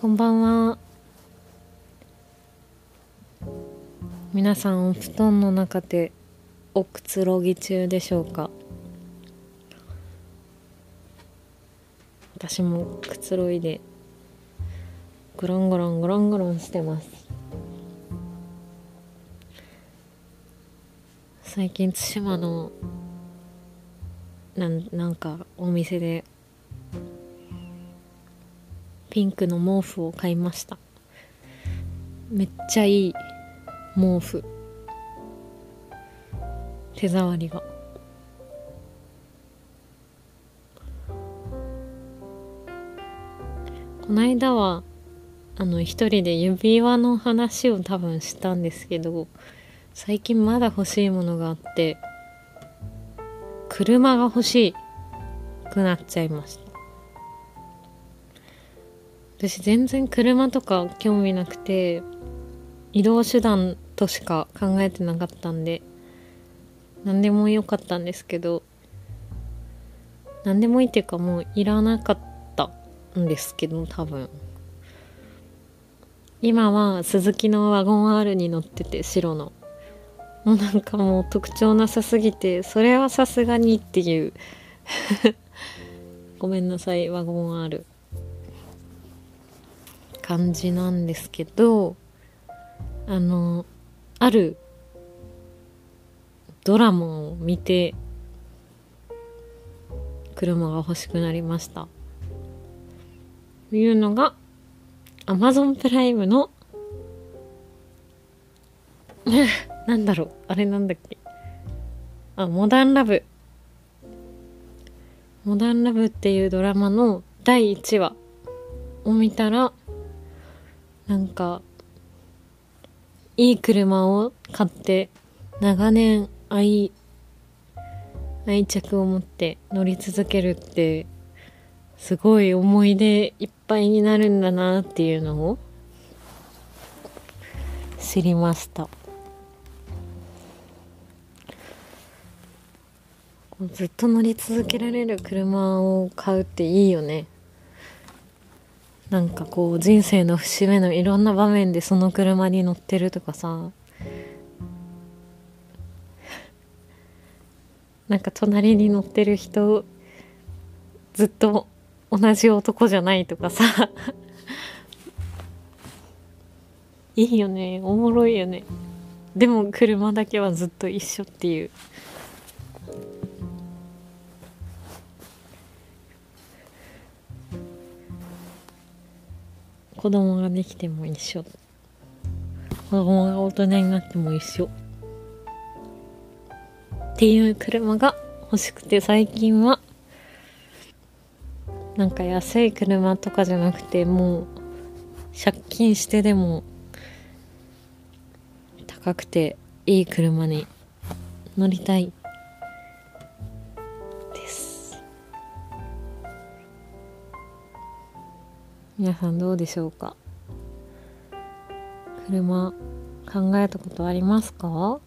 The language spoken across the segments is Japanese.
こんばんは。皆さんお布団の中でおくつろぎ中でしょうか？私もくつろいでゴロンゴロンゴロンゴロンしてます最近対馬のなんなんかお店でピンクの毛布を買いました。めっちゃいい毛布。手触りが。この間はあの一人で指輪の話を多分したんですけど最近まだ欲しいものがあって車が欲しくなっちゃいました。私全然車とか興味なくて移動手段としか考えてなかったんで何でもよかったんですけど何でもいいっていうかもういらなかったんですけど多分。今は鈴木のワゴン R に乗ってて白の。もうなんかもう特徴なさすぎてそれはさすがにっていう。ごめんなさいワゴン R 感じなんですけどあのあるドラマを見て車が欲しくなりました。というのが Amazon プライムの なんだろうあれなんだっけ。あモダンラブ。モダンラブっていうドラマの第1話を見たらなんかいい車を買って長年愛愛着を持って乗り続けるってすごい思い出いっぱいになるんだなっていうのを知りました。ずっと乗り続けられる車を買うっていいよね。なんかこう人生の節目のいろんな場面でその車に乗ってるとかさ。なんか隣に乗ってる人ずっと同じ男じゃないとかさ。いいよねおもろいよね。でも車だけはずっと一緒っていう。子供ができても一緒。子供が大人になっても一緒。っていう車が欲しくて最近はなんか安い車とかじゃなくてもう借金してでも高くていい車に乗りたい。皆さんどうでしょうか？車考えたことありますか？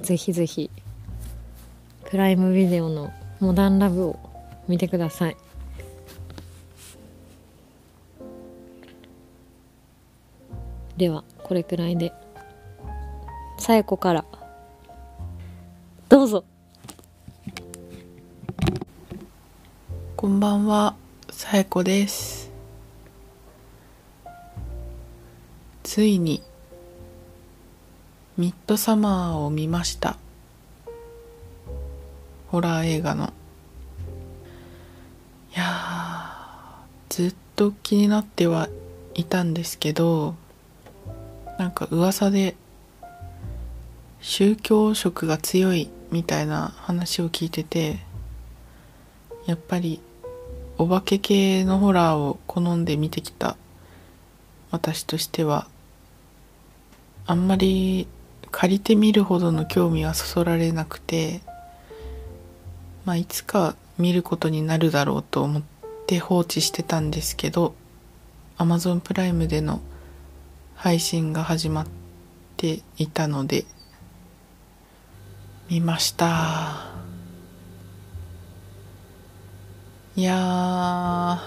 ぜひぜひプライムビデオのモダンラブを見てください。ではこれくらいで。さやこから。こんばんは、さえこです。ついに、ミッドサマーを見ました。ホラー映画の。いやー、ずっと気になってはいたんですけど、なんか噂で、宗教色が強いみたいな話を聞いてて、やっぱりお化け系のホラーを好んで見てきた私としてはあんまり借りてみるほどの興味はそそられなくてまあいつか見ることになるだろうと思って放置してたんですけど Amazon プライムでの配信が始まっていたので見ました。いやー。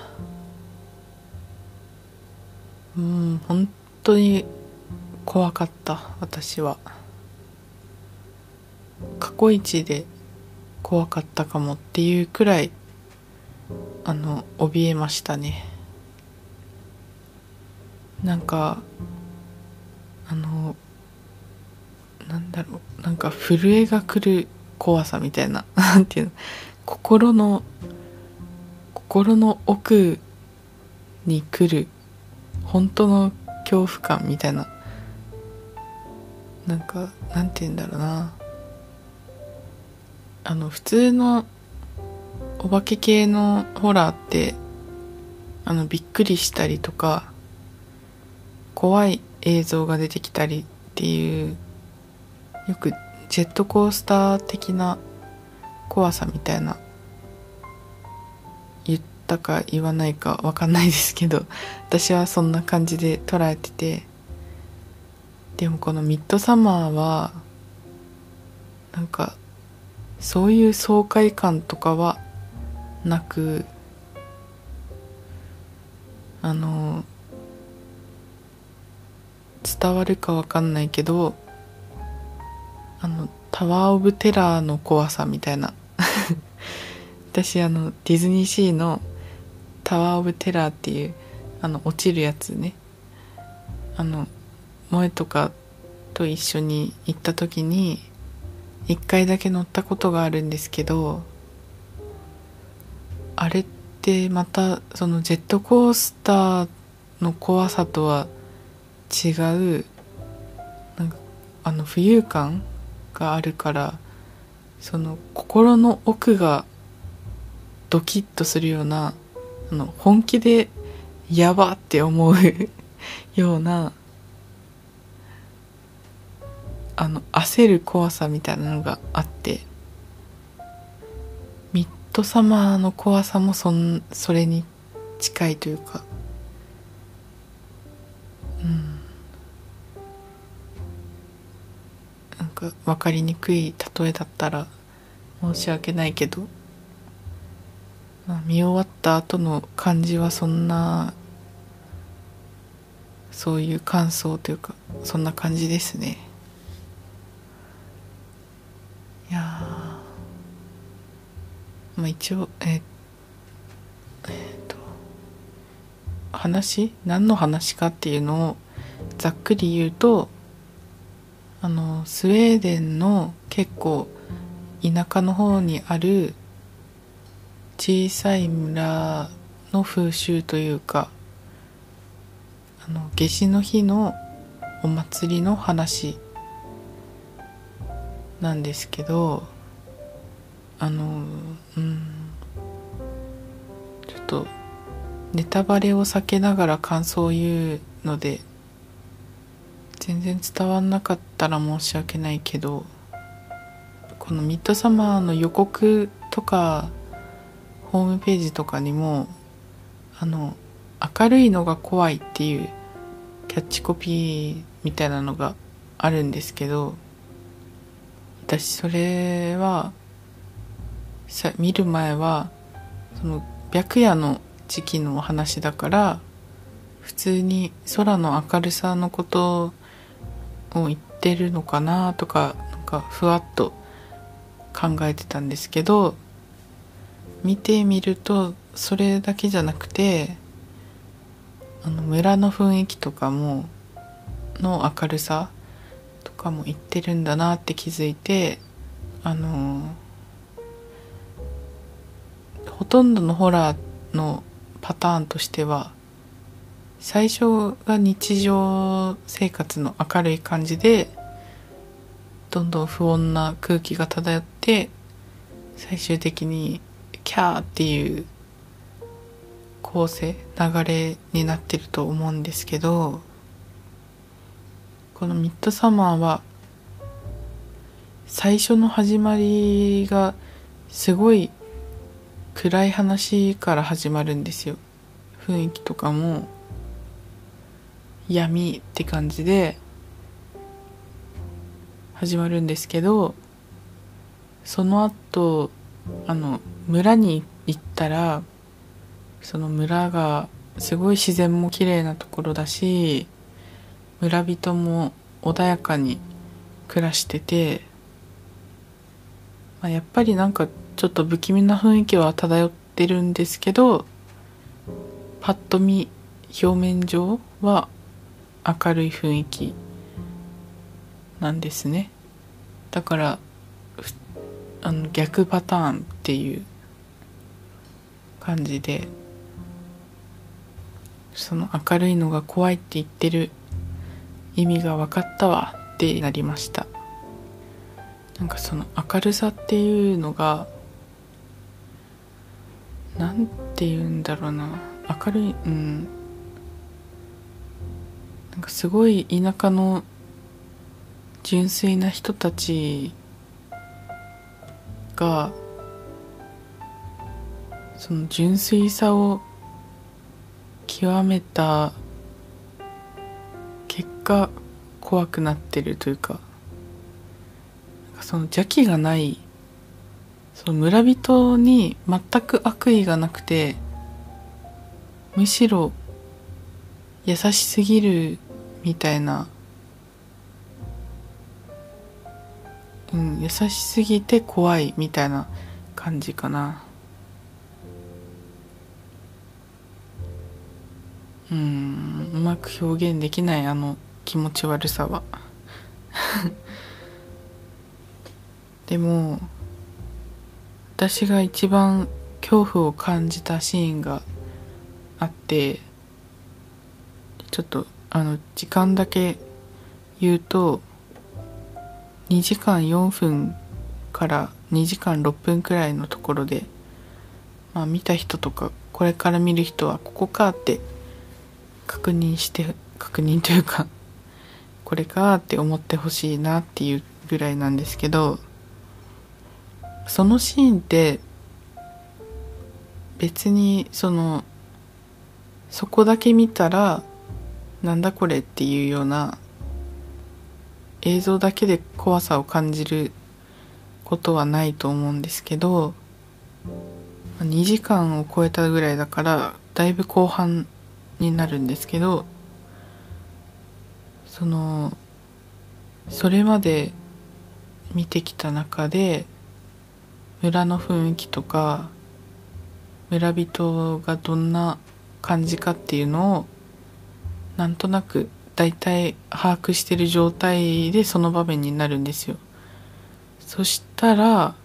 うん本当に怖かった私は。過去一で怖かったかもっていうくらいあの怯えましたね。なんかあのなんだろうなんか震えが来る怖さみたいな なんていうの心の心の奥に来る本当の恐怖感みたいななんかなんて言うんだろうな。あの普通のお化け系のホラーってあのびっくりしたりとか怖い映像が出てきたりっていうよくジェットコースター的な怖さみたいなったか言わないか分かんないですけど 私はそんな感じで捉えてて。でもこのミッドサマーはなんかそういう爽快感とかはなくあの伝わるかわかんないけどあのタワー・オブ・テラーの怖さみたいな。私あのディズニーシーのタワー・オブ・テラーっていうあの落ちるやつね。あの萌えとかと一緒に行った時に一回だけ乗ったことがあるんですけどあれってまたそのジェットコースターの怖さとは違うなんかあの浮遊感があるからその心の奥がドキッとするようなあの本気でやばって思う ようなあの焦る怖さみたいなのがあってミッドサマーの怖さもそんそれに近いというかうん。なんか分かりにくい例えだったら申し訳ないけど、見終わった後の感じはそんなそういう感想というかそんな感じですね。いやまあ一応えー、えー、と話？何の話かっていうのをざっくり言うとあのスウェーデンの結構田舎の方にある小さい村の風習というかあの夏至の日のお祭りの話なんですけどあのうんちょっとネタバレを避けながら感想を言うので全然伝わんなかったら申し訳ないけどこのミッドサマーの予告とかホームページとかにもあの明るいのが怖いっていうキャッチコピーみたいなのがあるんですけど私それはさ見る前はその白夜の時期のお話だから普通に空の明るさのことを言ってるのかなとかなんかふわっと考えてたんですけど見てみるとそれだけじゃなくてあの村の雰囲気とかもの明るさとかも言ってるんだなって気づいてあのほとんどのホラーのパターンとしては最初が日常生活の明るい感じでどんどん不穏な空気が漂って最終的にキャーっていう構成流れになってると思うんですけどこのミッドサマーは最初の始まりがすごい暗い話から始まるんですよ。雰囲気とかも闇って感じで始まるんですけどその後あの村に行ったらその村がすごい自然も綺麗なところだし村人も穏やかに暮らしてて、まあ、やっぱりなんかちょっと不気味な雰囲気は漂ってるんですけどパッと見表面上は明るい雰囲気なんですね。だからあの逆パターンっていう感じでその明るいのが怖いって言ってる意味が分かったわってなりました。なんかその明るさっていうのがなんて言うんだろうな。明るいうん。なんかすごい田舎の純粋な人たちがその純粋さを極めた結果怖くなってるというかその邪気がないその村人に全く悪意がなくてむしろ優しすぎるみたいなうん優しすぎて怖いみたいな感じかな。うんうまく表現できないあの気持ち悪さは。でも私が一番恐怖を感じたシーンがあってちょっとあの時間だけ言うと2時間4分から2時間6分くらいのところで、まあ、見た人とかこれから見る人はここかって確認して確認というかこれかって思ってほしいなっていうぐらいなんですけどそのシーンって別にそのそこだけ見たらなんだこれっていうような映像だけで怖さを感じることはないと思うんですけど2時間を超えたぐらいだからだいぶ後半になるんですけどそのそれまで見てきた中で村の雰囲気とか村人がどんな感じかっていうのをなんとなく大体把握してる状態でその場面になるんですよ。そしたら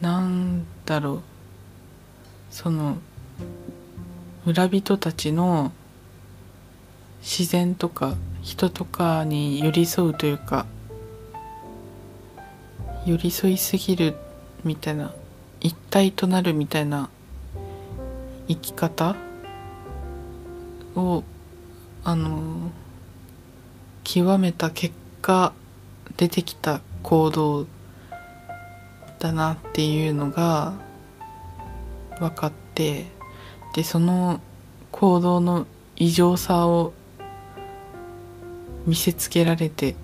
なんだろう。その村人たちの自然とか人とかに寄り添うというか寄り添いすぎるみたいな一体となるみたいな生き方をあの極めた結果出てきた行動だなっていうのが分かってでその行動の異常さを見せつけられて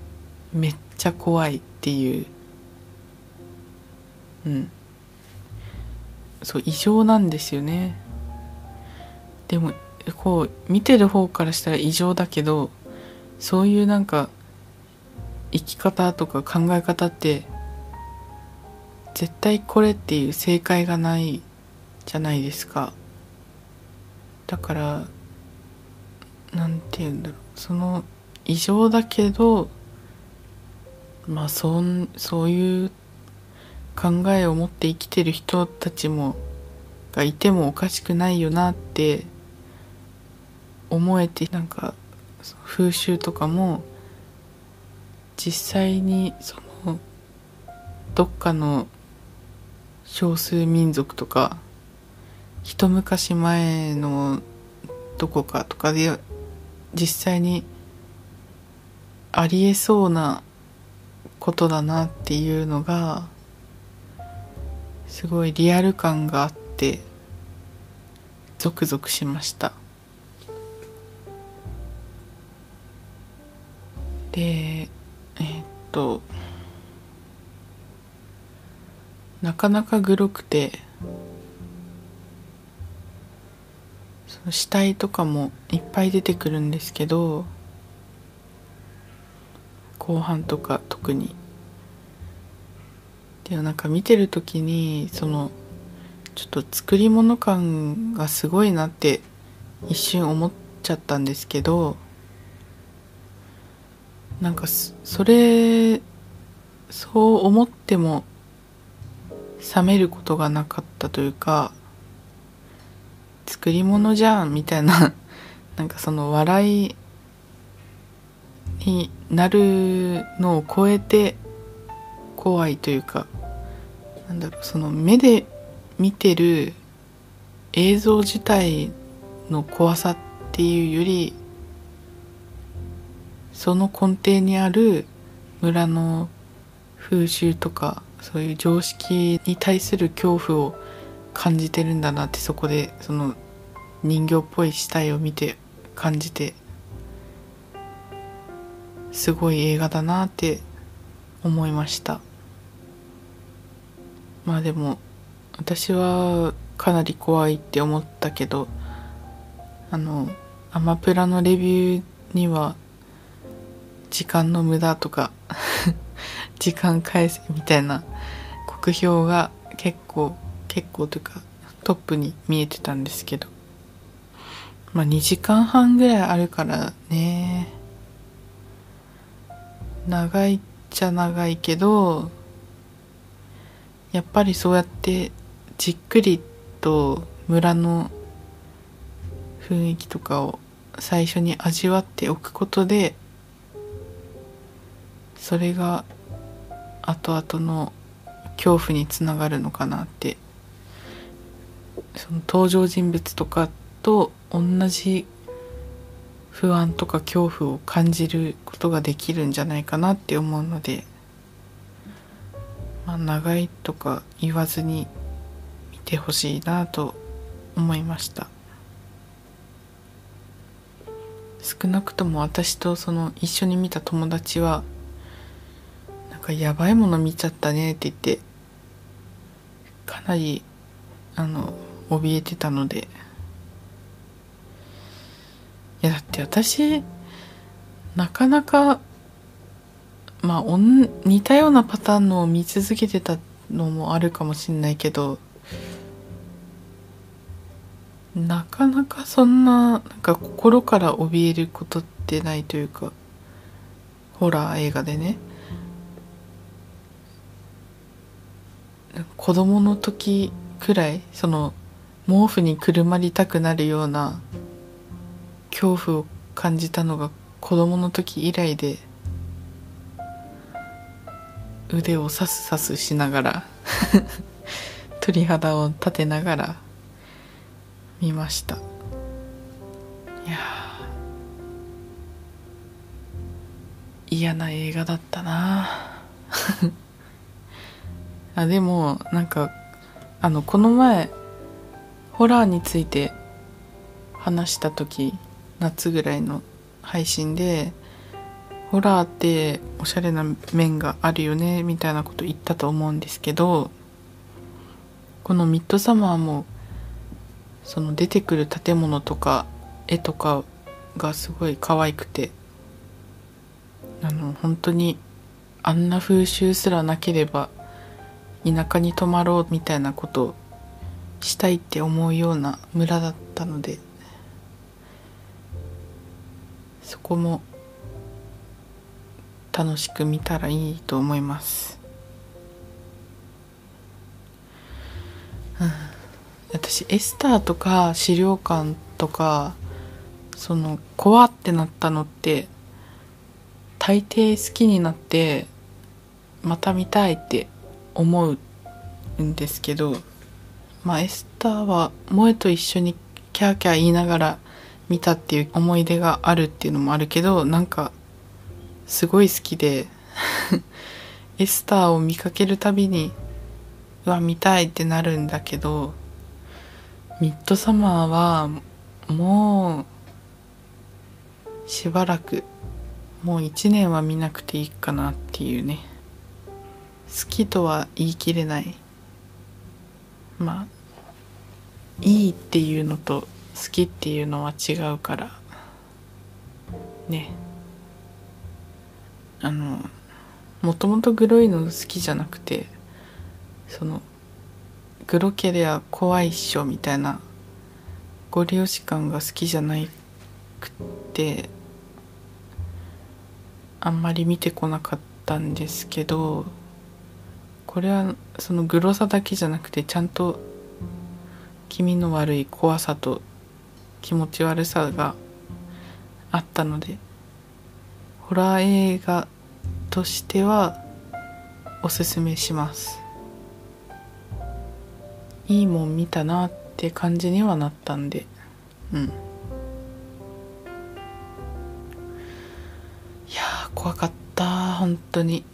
めっちゃ怖いっていう。うん。そう異常なんですよね。でもこう見てる方からしたら異常だけどそういうなんか生き方とか考え方って絶対これっていう正解がないじゃないですか。だからなんて言うんだろう。その異常だけどまあそんそういう考えを持って生きてる人たちもがいてもおかしくないよなって思えてなんか風習とかも実際にそのどっかの少数民族とか一昔前のどこかとかで実際にありえそうなことだなっていうのがすごいリアル感があってゾクゾクしました。でえ、っとなかなかグロくて死体とかもいっぱい出てくるんですけど後半とか特に。でもなんか見てる時にそのちょっと作り物感がすごいなって一瞬思っちゃったんですけどなんかそれそう思っても冷めることがなかったというか作り物じゃんみたいな なんかその笑いになるのを超えて怖いというかなんだろうその目で見てる映像自体の怖さっていうよりその根底にある村の風習とかそういう常識に対する恐怖を感じてるんだなってそこでその人形っぽい死体を見て感じてすごい映画だなって思いました。まあでも私はかなり怖いって思ったけどあのアマプラのレビューには時間の無駄とか 時間返せみたいな酷評が結構結構というかトップに見えてたんですけど。まあ2時間半ぐらいあるからね。長いっちゃ長いけどやっぱりそうやってじっくりと村の雰囲気とかを最初に味わっておくことでそれが後々の恐怖につながるのかなってその登場人物とかと同じ不安とか恐怖を感じることができるんじゃないかなって思うので、まあ、長いとか言わずに見てほしいなと思いました。少なくとも私とその一緒に見た友達はなんかやばいもの見ちゃったねって言ってかなりあの怯えてたので。いやだって私なかなかまあ似たようなパターンのを見続けてたのもあるかもしんないけどなかなかそんななんか心から怯えることってないというかホラー映画でね。子供の時くらいその毛布にくるまりたくなるような恐怖を感じたのが子供の時以来で腕をさすさすしながら 鳥肌を立てながら見ました。いや嫌な映画だったな。あでもなんかあのこの前ホラーについて話した時夏ぐらいの配信でホラーっておしゃれな面があるよねみたいなこと言ったと思うんですけどこのミッドサマーもその出てくる建物とか絵とかがすごい可愛くてあの本当にあんな風習すらなければ田舎に泊まろうみたいなことしたいって思うような村だったのでそこも楽しく見たらいいと思います、うん、私エスターとか資料館とかその怖ってなったのって大抵好きになってまた見たいって思うんですけどまあエスターは萌えと一緒にキャーキャー言いながら見たっていう思い出があるっていうのもあるけどなんかすごい好きで エスターを見かけるたびにうわ見たいってなるんだけどミッドサマーはもうしばらくもう一年は見なくていいかなっていうね。好きとは言い切れない。まあいいっていうのと好きっていうのは違うからね。あのもともとグロいの好きじゃなくてそのグロけりゃ怖いっしょみたいなご利用し感が好きじゃなくてあんまり見てこなかったんですけどこれはそのグロさだけじゃなくてちゃんと気味の悪い怖さと気持ち悪さがあったのでホラー映画としてはおすすめします。いいもん見たなって感じにはなったんで。うん。いやー怖かった本当に。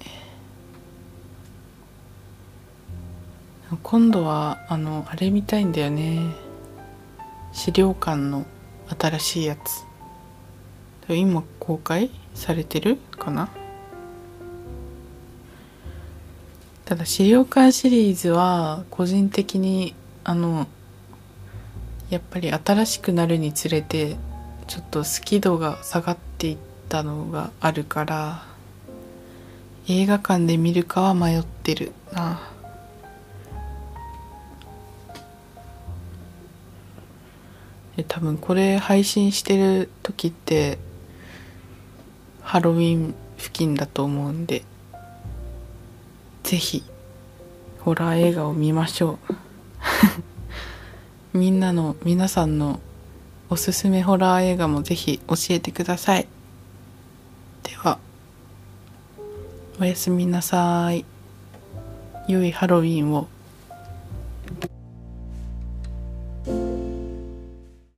今度はあのあれ見たいんだよね。資料館の新しいやつ。今公開されてるかな？ただ資料館シリーズは個人的にあのやっぱり新しくなるにつれてちょっと好き度が下がっていったのがあるから映画館で見るかは迷ってるな。多分これ配信してる時ってハロウィン付近だと思うんでぜひホラー映画を見ましょう。みんなの皆さんのおすすめホラー映画もぜひ教えてください。ではおやすみなさい。良いハロウィンを。